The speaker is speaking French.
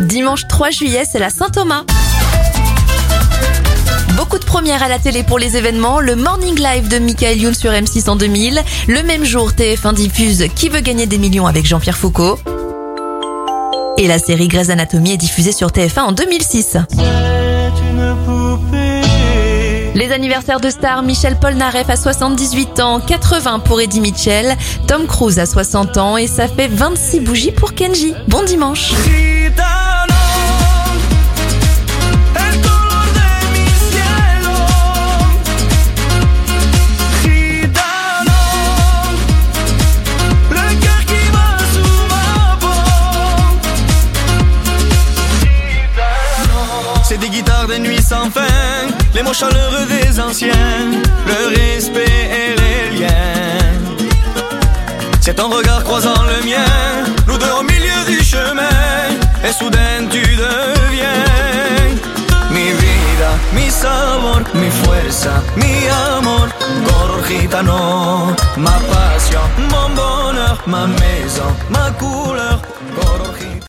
Dimanche 3 juillet, c'est la Saint-Thomas. Beaucoup de premières à la télé pour les événements. Le Morning Live de Michael Youn sur M6 en 2000. Le même jour, TF1 diffuse Qui veut gagner des millions avec Jean-Pierre Foucault. Et la série Grey's Anatomy est diffusée sur TF1 en 2006. Les anniversaires de stars, Michel Polnareff à 78 ans, 80 pour Eddie Mitchell, Tom Cruise à 60 ans et ça fait 26 bougies pour Kenji. Bon dimanche c'est des guitares de nuit sans fin, les mots chaleureux des anciens, le respect et les liens. C'est ton regard croisant le mien, nous deux au milieu du chemin, et soudain tu deviens mi vida, mi sabor, mi fuerza, mi amor, color gitano, ma passion, mon bonheur, ma maison, ma couleur, gitano.